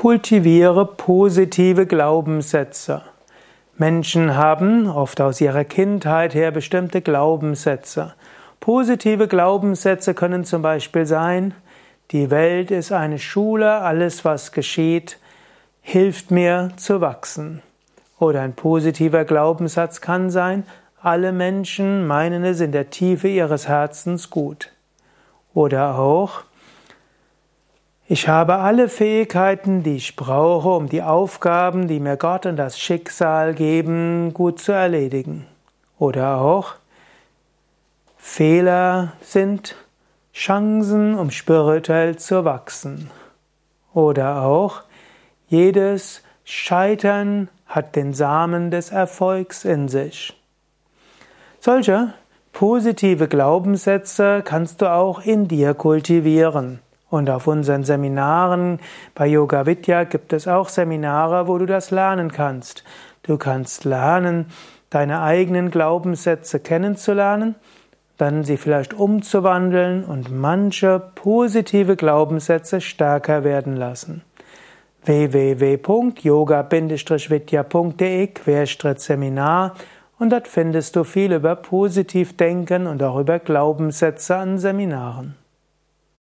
Kultiviere positive Glaubenssätze. Menschen haben oft aus ihrer Kindheit her bestimmte Glaubenssätze. Positive Glaubenssätze können zum Beispiel sein, die Welt ist eine Schule, alles was geschieht, hilft mir zu wachsen. Oder ein positiver Glaubenssatz kann sein, alle Menschen meinen es in der Tiefe ihres Herzens gut. Oder auch, ich habe alle Fähigkeiten, die ich brauche, um die Aufgaben, die mir Gott und das Schicksal geben, gut zu erledigen. Oder auch Fehler sind Chancen, um spirituell zu wachsen. Oder auch jedes Scheitern hat den Samen des Erfolgs in sich. Solche positive Glaubenssätze kannst du auch in dir kultivieren. Und auf unseren Seminaren bei Yoga Vidya gibt es auch Seminare, wo du das lernen kannst. Du kannst lernen, deine eigenen Glaubenssätze kennenzulernen, dann sie vielleicht umzuwandeln und manche positive Glaubenssätze stärker werden lassen. www.yoga-vidya.de Seminar und dort findest du viel über Positivdenken und auch über Glaubenssätze an Seminaren.